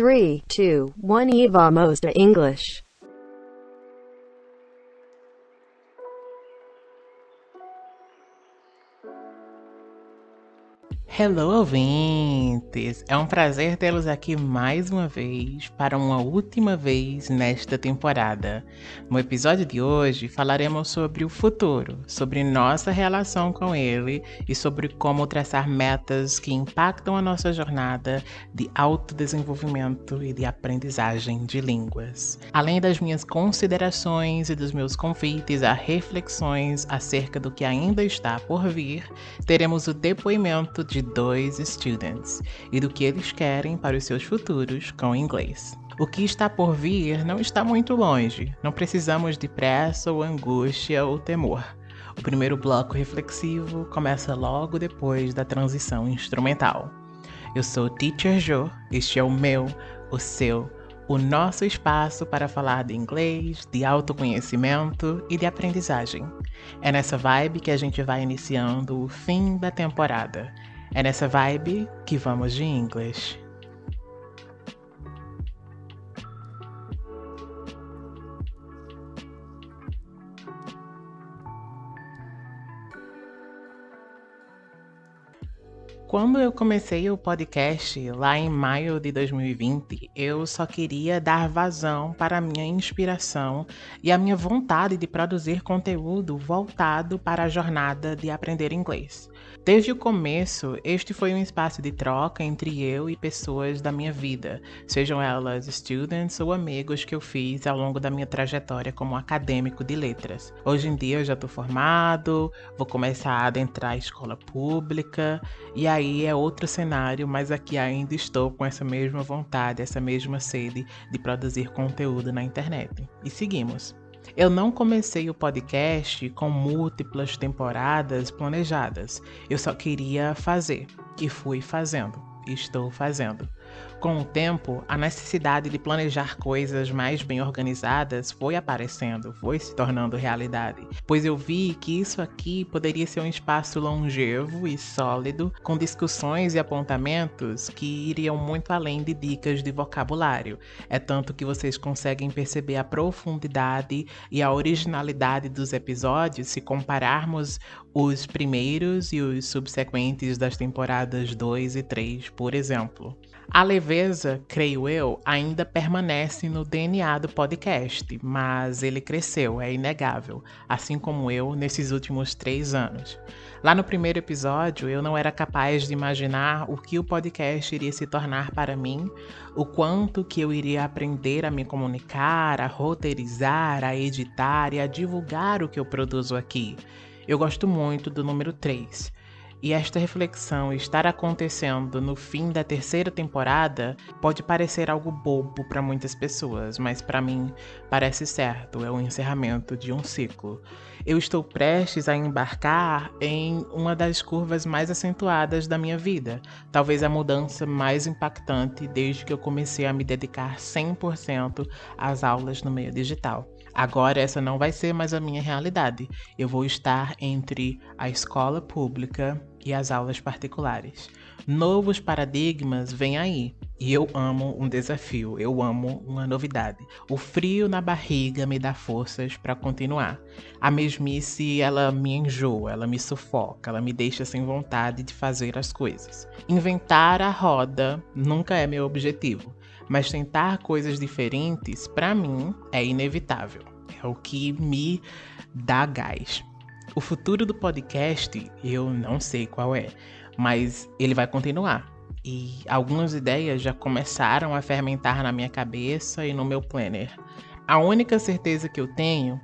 3, 2, 1 Eva Mosta English. Hello, ouvintes! É um prazer tê-los aqui mais uma vez para uma última vez nesta temporada. No episódio de hoje falaremos sobre o futuro, sobre nossa relação com ele e sobre como traçar metas que impactam a nossa jornada de autodesenvolvimento e de aprendizagem de línguas. Além das minhas considerações e dos meus convites a reflexões acerca do que ainda está por vir, teremos o depoimento de dois students e do que eles querem para os seus futuros com inglês. O que está por vir não está muito longe, não precisamos de pressa ou angústia ou temor. O primeiro bloco reflexivo começa logo depois da transição instrumental. Eu sou Teacher Jo, este é o meu, o seu, o nosso espaço para falar de inglês, de autoconhecimento e de aprendizagem. É nessa vibe que a gente vai iniciando o fim da temporada. É nessa vibe que vamos de English. Quando eu comecei o podcast lá em maio de 2020, eu só queria dar vazão para a minha inspiração e a minha vontade de produzir conteúdo voltado para a jornada de aprender inglês. Desde o começo, este foi um espaço de troca entre eu e pessoas da minha vida, sejam elas students ou amigos que eu fiz ao longo da minha trajetória como acadêmico de letras. Hoje em dia eu já estou formado, vou começar a adentrar a escola pública, e aí é outro cenário, mas aqui ainda estou com essa mesma vontade, essa mesma sede de produzir conteúdo na internet. E seguimos. Eu não comecei o podcast com múltiplas temporadas planejadas. Eu só queria fazer e fui fazendo. Estou fazendo. Com o tempo, a necessidade de planejar coisas mais bem organizadas foi aparecendo, foi se tornando realidade, pois eu vi que isso aqui poderia ser um espaço longevo e sólido, com discussões e apontamentos que iriam muito além de dicas de vocabulário. É tanto que vocês conseguem perceber a profundidade e a originalidade dos episódios se compararmos os primeiros e os subsequentes das temporadas 2 e 3, por exemplo. A leveza, creio eu, ainda permanece no DNA do podcast, mas ele cresceu, é inegável, assim como eu nesses últimos três anos. Lá no primeiro episódio, eu não era capaz de imaginar o que o podcast iria se tornar para mim, o quanto que eu iria aprender a me comunicar, a roteirizar, a editar e a divulgar o que eu produzo aqui. Eu gosto muito do número 3 e esta reflexão estar acontecendo no fim da terceira temporada pode parecer algo bobo para muitas pessoas, mas para mim parece certo, é o encerramento de um ciclo. Eu estou prestes a embarcar em uma das curvas mais acentuadas da minha vida, talvez a mudança mais impactante desde que eu comecei a me dedicar 100% às aulas no meio digital. Agora essa não vai ser mais a minha realidade. Eu vou estar entre a escola pública e as aulas particulares. Novos paradigmas vêm aí. E eu amo um desafio, eu amo uma novidade. O frio na barriga me dá forças para continuar. A mesmice, ela me enjoa, ela me sufoca, ela me deixa sem vontade de fazer as coisas. Inventar a roda nunca é meu objetivo, mas tentar coisas diferentes, para mim, é inevitável. É o que me dá gás. O futuro do podcast, eu não sei qual é, mas ele vai continuar. E algumas ideias já começaram a fermentar na minha cabeça e no meu planner. A única certeza que eu tenho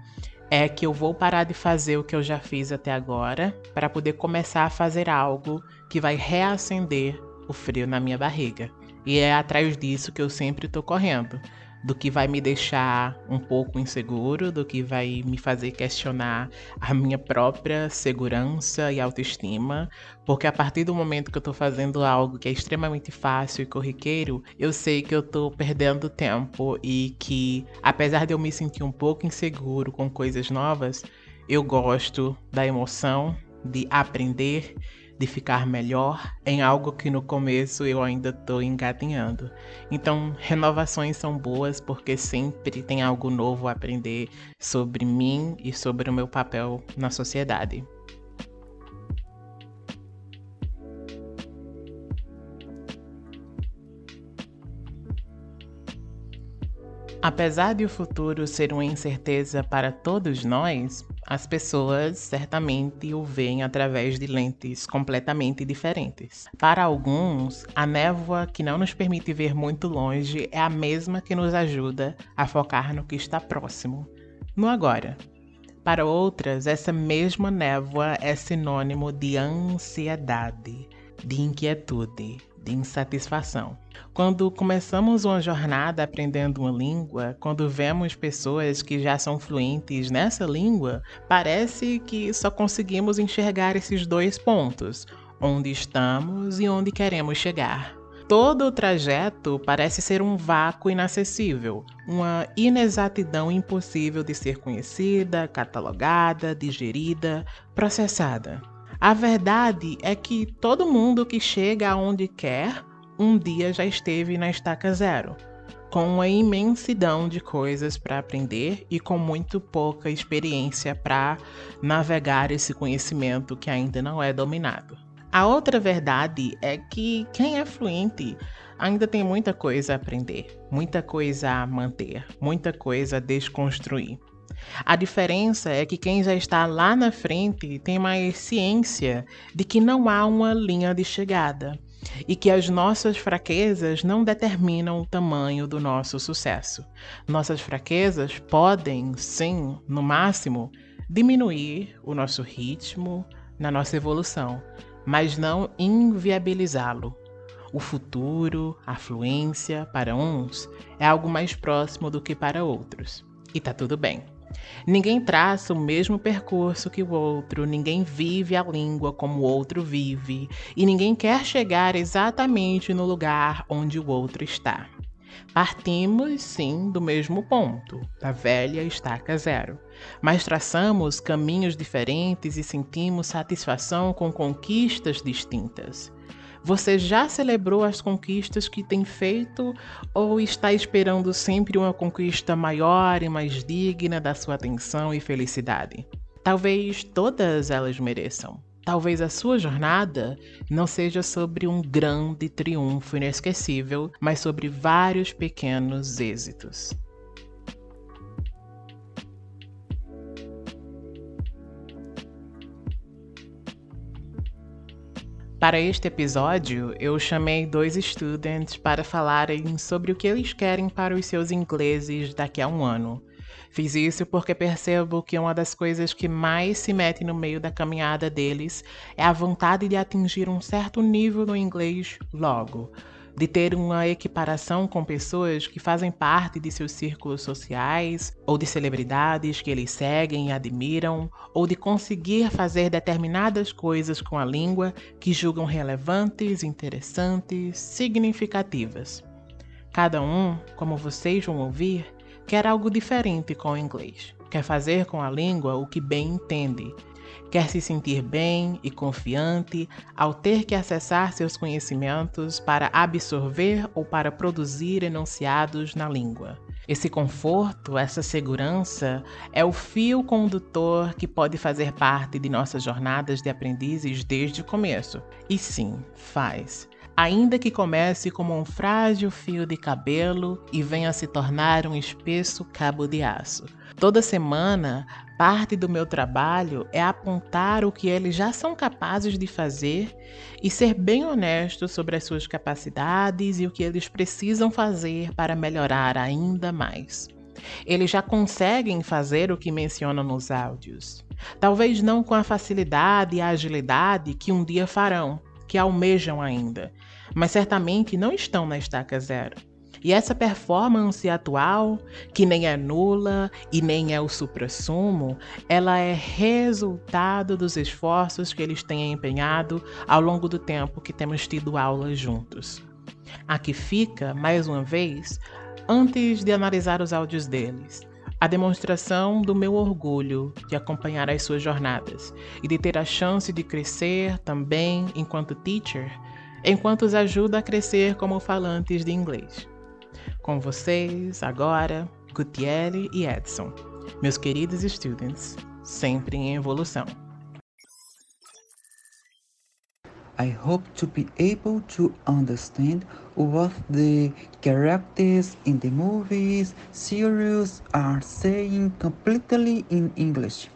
é que eu vou parar de fazer o que eu já fiz até agora para poder começar a fazer algo que vai reacender o frio na minha barriga. E é atrás disso que eu sempre estou correndo do que vai me deixar um pouco inseguro, do que vai me fazer questionar a minha própria segurança e autoestima, porque a partir do momento que eu tô fazendo algo que é extremamente fácil e corriqueiro, eu sei que eu tô perdendo tempo e que, apesar de eu me sentir um pouco inseguro com coisas novas, eu gosto da emoção de aprender, de ficar melhor em algo que no começo eu ainda estou engatinhando. Então, renovações são boas porque sempre tem algo novo a aprender sobre mim e sobre o meu papel na sociedade. Apesar de o futuro ser uma incerteza para todos nós, as pessoas certamente o veem através de lentes completamente diferentes. Para alguns, a névoa que não nos permite ver muito longe é a mesma que nos ajuda a focar no que está próximo, no agora. Para outras, essa mesma névoa é sinônimo de ansiedade, de inquietude, de insatisfação. Quando começamos uma jornada aprendendo uma língua, quando vemos pessoas que já são fluentes nessa língua, parece que só conseguimos enxergar esses dois pontos, onde estamos e onde queremos chegar. Todo o trajeto parece ser um vácuo inacessível, uma inexatidão impossível de ser conhecida, catalogada, digerida, processada. A verdade é que todo mundo que chega aonde quer, um dia já esteve na estaca zero, com uma imensidão de coisas para aprender e com muito pouca experiência para navegar esse conhecimento que ainda não é dominado. A outra verdade é que quem é fluente ainda tem muita coisa a aprender, muita coisa a manter, muita coisa a desconstruir. A diferença é que quem já está lá na frente tem mais ciência de que não há uma linha de chegada e que as nossas fraquezas não determinam o tamanho do nosso sucesso. Nossas fraquezas podem, sim, no máximo, diminuir o nosso ritmo na nossa evolução, mas não inviabilizá-lo. O futuro, a fluência, para uns, é algo mais próximo do que para outros. E tá tudo bem. Ninguém traça o mesmo percurso que o outro, ninguém vive a língua como o outro vive, e ninguém quer chegar exatamente no lugar onde o outro está. Partimos, sim, do mesmo ponto, da velha estaca zero, mas traçamos caminhos diferentes e sentimos satisfação com conquistas distintas. Você já celebrou as conquistas que tem feito ou está esperando sempre uma conquista maior e mais digna da sua atenção e felicidade? Talvez todas elas mereçam. Talvez a sua jornada não seja sobre um grande triunfo inesquecível, mas sobre vários pequenos êxitos. Para este episódio, eu chamei dois estudantes para falarem sobre o que eles querem para os seus ingleses daqui a um ano. Fiz isso porque percebo que uma das coisas que mais se mete no meio da caminhada deles é a vontade de atingir um certo nível no inglês logo de ter uma equiparação com pessoas que fazem parte de seus círculos sociais, ou de celebridades que eles seguem e admiram, ou de conseguir fazer determinadas coisas com a língua que julgam relevantes, interessantes, significativas. Cada um, como vocês vão ouvir, quer algo diferente com o inglês. Quer fazer com a língua o que bem entende, quer se sentir bem e confiante ao ter que acessar seus conhecimentos para absorver ou para produzir enunciados na língua. Esse conforto, essa segurança é o fio condutor que pode fazer parte de nossas jornadas de aprendizes desde o começo. E sim, faz ainda que comece como um frágil fio de cabelo e venha a se tornar um espesso cabo de aço. Toda semana, parte do meu trabalho é apontar o que eles já são capazes de fazer e ser bem honesto sobre as suas capacidades e o que eles precisam fazer para melhorar ainda mais. Eles já conseguem fazer o que mencionam nos áudios. Talvez não com a facilidade e a agilidade que um dia farão, que almejam ainda, mas certamente não estão na estaca zero. E essa performance atual, que nem é nula e nem é o suprassumo, ela é resultado dos esforços que eles têm empenhado ao longo do tempo que temos tido aulas juntos. Aqui fica, mais uma vez, antes de analisar os áudios deles, a demonstração do meu orgulho de acompanhar as suas jornadas e de ter a chance de crescer também enquanto teacher, enquanto os ajuda a crescer como falantes de inglês. Com vocês, agora, Gutiérrez e Edson, meus queridos students, sempre em evolução. I hope to be able to understand what the characters in the movies, series are saying completely in English.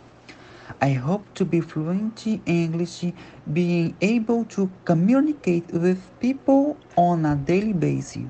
I hope to be fluent in English, being able to communicate with people on a daily basis.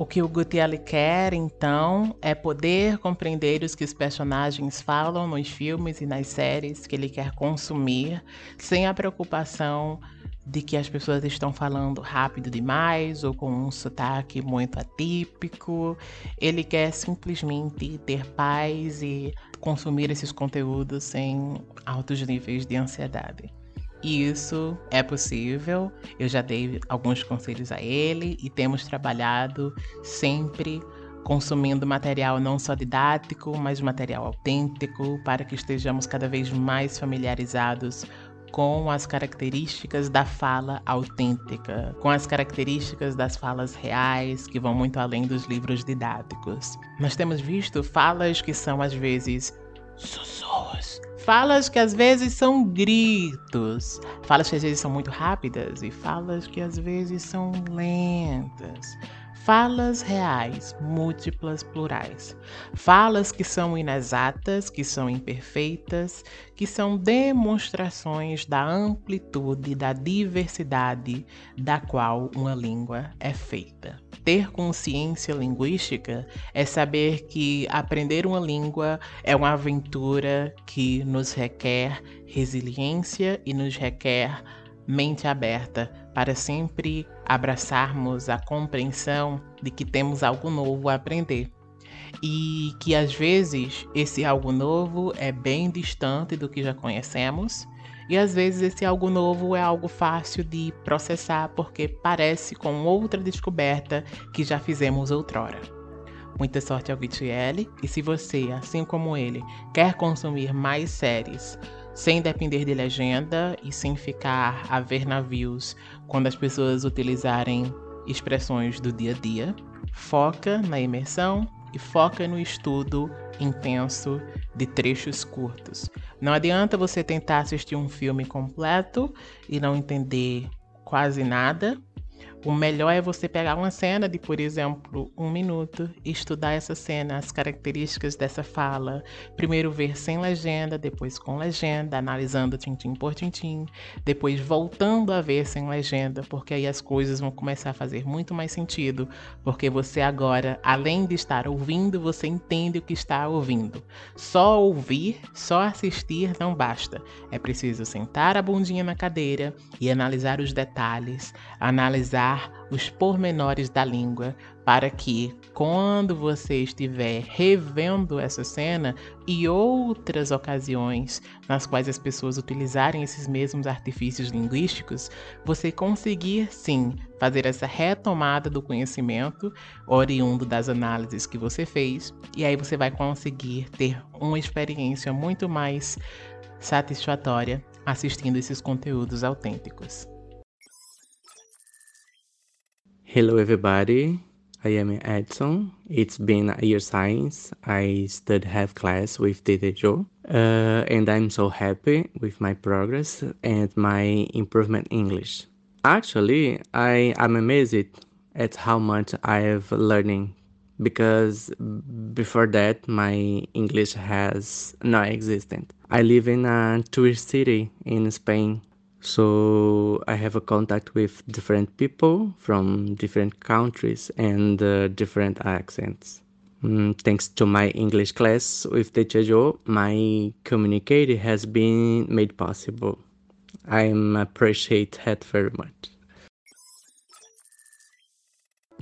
O que o Gutierrez quer, então, é poder compreender os que os personagens falam nos filmes e nas séries que ele quer consumir, sem a preocupação de que as pessoas estão falando rápido demais ou com um sotaque muito atípico. Ele quer simplesmente ter paz e consumir esses conteúdos sem altos níveis de ansiedade. E isso é possível. Eu já dei alguns conselhos a ele e temos trabalhado sempre consumindo material não só didático, mas material autêntico, para que estejamos cada vez mais familiarizados com as características da fala autêntica, com as características das falas reais, que vão muito além dos livros didáticos. Nós temos visto falas que são às vezes sussurros, falas que às vezes são gritos, falas que às vezes são muito rápidas e falas que às vezes são lentas. Falas reais, múltiplas, plurais. Falas que são inexatas, que são imperfeitas, que são demonstrações da amplitude, da diversidade da qual uma língua é feita. Ter consciência linguística é saber que aprender uma língua é uma aventura que nos requer resiliência e nos requer mente aberta para sempre abraçarmos a compreensão de que temos algo novo a aprender. E que às vezes esse algo novo é bem distante do que já conhecemos, e às vezes esse algo novo é algo fácil de processar porque parece com outra descoberta que já fizemos outrora. Muita sorte ao VTL e se você, assim como ele, quer consumir mais séries sem depender de legenda e sem ficar a ver navios quando as pessoas utilizarem expressões do dia a dia. Foca na imersão e foca no estudo intenso de trechos curtos. Não adianta você tentar assistir um filme completo e não entender quase nada, o melhor é você pegar uma cena de, por exemplo, um minuto estudar essa cena, as características dessa fala. Primeiro ver sem legenda, depois com legenda, analisando tintim por tintim, depois voltando a ver sem legenda, porque aí as coisas vão começar a fazer muito mais sentido, porque você agora, além de estar ouvindo, você entende o que está ouvindo. Só ouvir, só assistir não basta. É preciso sentar a bundinha na cadeira e analisar os detalhes, analisar os pormenores da língua para que, quando você estiver revendo essa cena e outras ocasiões nas quais as pessoas utilizarem esses mesmos artifícios linguísticos, você conseguir sim fazer essa retomada do conhecimento oriundo das análises que você fez, e aí você vai conseguir ter uma experiência muito mais satisfatória assistindo esses conteúdos autênticos. Hello, everybody. I am Edson. It's been a year since I studied health class with Tete Joe, uh, and I'm so happy with my progress and my improvement in English. Actually, I am amazed at how much I have learning because before that my English has not existed. I live in a tourist city in Spain so I have a contact with different people from different countries and uh, different accents. Mm, thanks to my English class with Teacher Joe, my communication has been made possible. I appreciate that very much.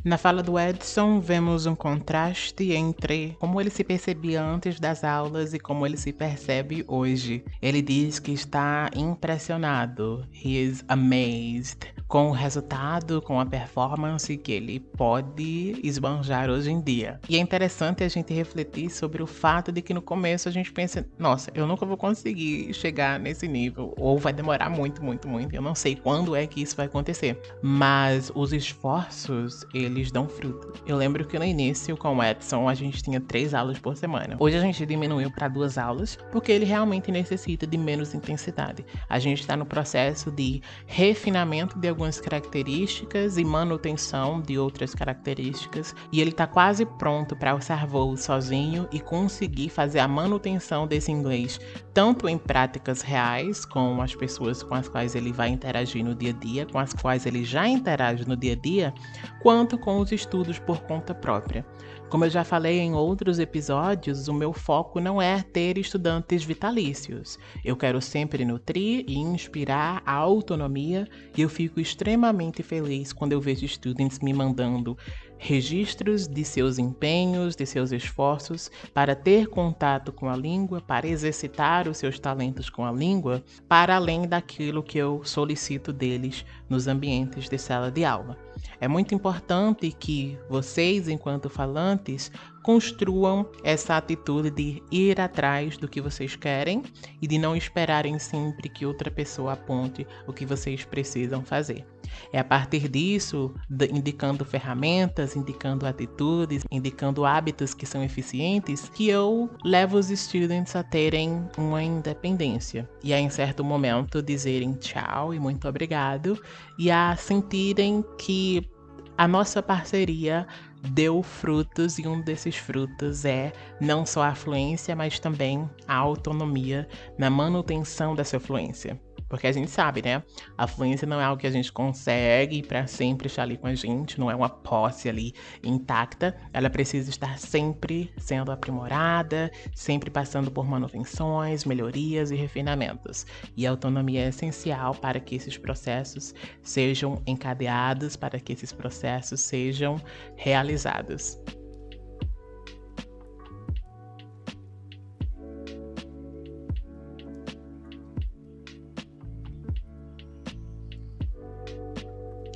Na fala do Edson, vemos um contraste entre como ele se percebia antes das aulas e como ele se percebe hoje. Ele diz que está impressionado, he is amazed, com o resultado, com a performance que ele pode esbanjar hoje em dia. E é interessante a gente refletir sobre o fato de que no começo a gente pensa, nossa, eu nunca vou conseguir chegar nesse nível, ou vai demorar muito, muito, muito. Eu não sei quando é que isso vai acontecer. Mas os esforços, eles dão fruto. Eu lembro que no início, com o Edson, a gente tinha três aulas por semana. Hoje a gente diminuiu para duas aulas, porque ele realmente necessita de menos intensidade. A gente está no processo de refinamento de algumas características e manutenção de outras características, e ele está quase pronto para alçar voo sozinho e conseguir fazer a manutenção desse inglês, tanto em práticas reais com as pessoas com as quais ele vai interagir no dia a dia, com as quais ele já interage no dia a dia, quanto com os estudos por conta própria. Como eu já falei em outros episódios, o meu foco não é ter estudantes vitalícios. Eu quero sempre nutrir e inspirar a autonomia e eu fico extremamente feliz quando eu vejo estudantes me mandando registros de seus empenhos, de seus esforços para ter contato com a língua, para exercitar os seus talentos com a língua, para além daquilo que eu solicito deles nos ambientes de sala de aula. É muito importante que vocês, enquanto falantes, construam essa atitude de ir atrás do que vocês querem e de não esperarem sempre que outra pessoa aponte o que vocês precisam fazer. É a partir disso, indicando ferramentas, indicando atitudes, indicando hábitos que são eficientes, que eu levo os students a terem uma independência e a em certo momento dizerem tchau e muito obrigado e a sentirem que a nossa parceria deu frutos e um desses frutos é não só a fluência, mas também a autonomia na manutenção dessa fluência. Porque a gente sabe, né? A fluência não é algo que a gente consegue para sempre estar ali com a gente, não é uma posse ali intacta. Ela precisa estar sempre sendo aprimorada, sempre passando por manutenções, melhorias e refinamentos. E a autonomia é essencial para que esses processos sejam encadeados, para que esses processos sejam realizados.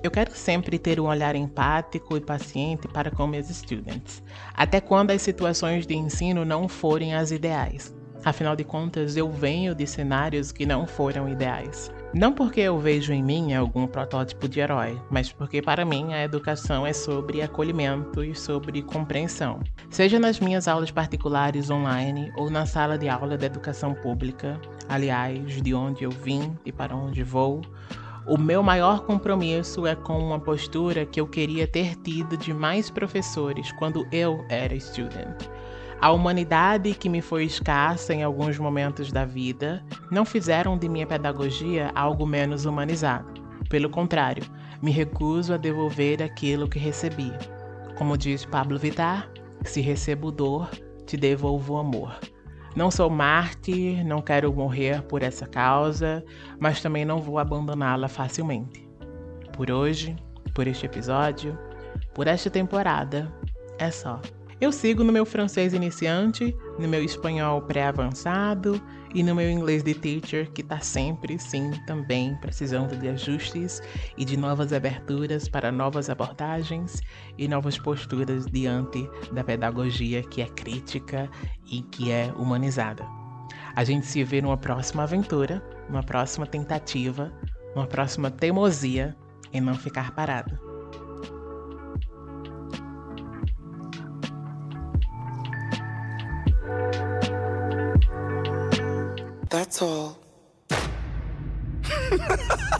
Eu quero sempre ter um olhar empático e paciente para com meus students, até quando as situações de ensino não forem as ideais. Afinal de contas, eu venho de cenários que não foram ideais. Não porque eu vejo em mim algum protótipo de herói, mas porque para mim a educação é sobre acolhimento e sobre compreensão. Seja nas minhas aulas particulares online ou na sala de aula da educação pública, aliás, de onde eu vim e para onde vou, o meu maior compromisso é com uma postura que eu queria ter tido de mais professores quando eu era student. A humanidade que me foi escassa em alguns momentos da vida não fizeram de minha pedagogia algo menos humanizado. Pelo contrário, me recuso a devolver aquilo que recebi. Como diz Pablo Vittar, se recebo dor, te devolvo amor. Não sou mártir, não quero morrer por essa causa, mas também não vou abandoná-la facilmente. Por hoje, por este episódio, por esta temporada, é só. Eu sigo no meu francês iniciante, no meu espanhol pré-avançado e no meu inglês de teacher, que está sempre, sim, também precisando de ajustes e de novas aberturas para novas abordagens e novas posturas diante da pedagogia que é crítica e que é humanizada. A gente se vê numa próxima aventura, numa próxima tentativa, numa próxima teimosia em não ficar parado. All.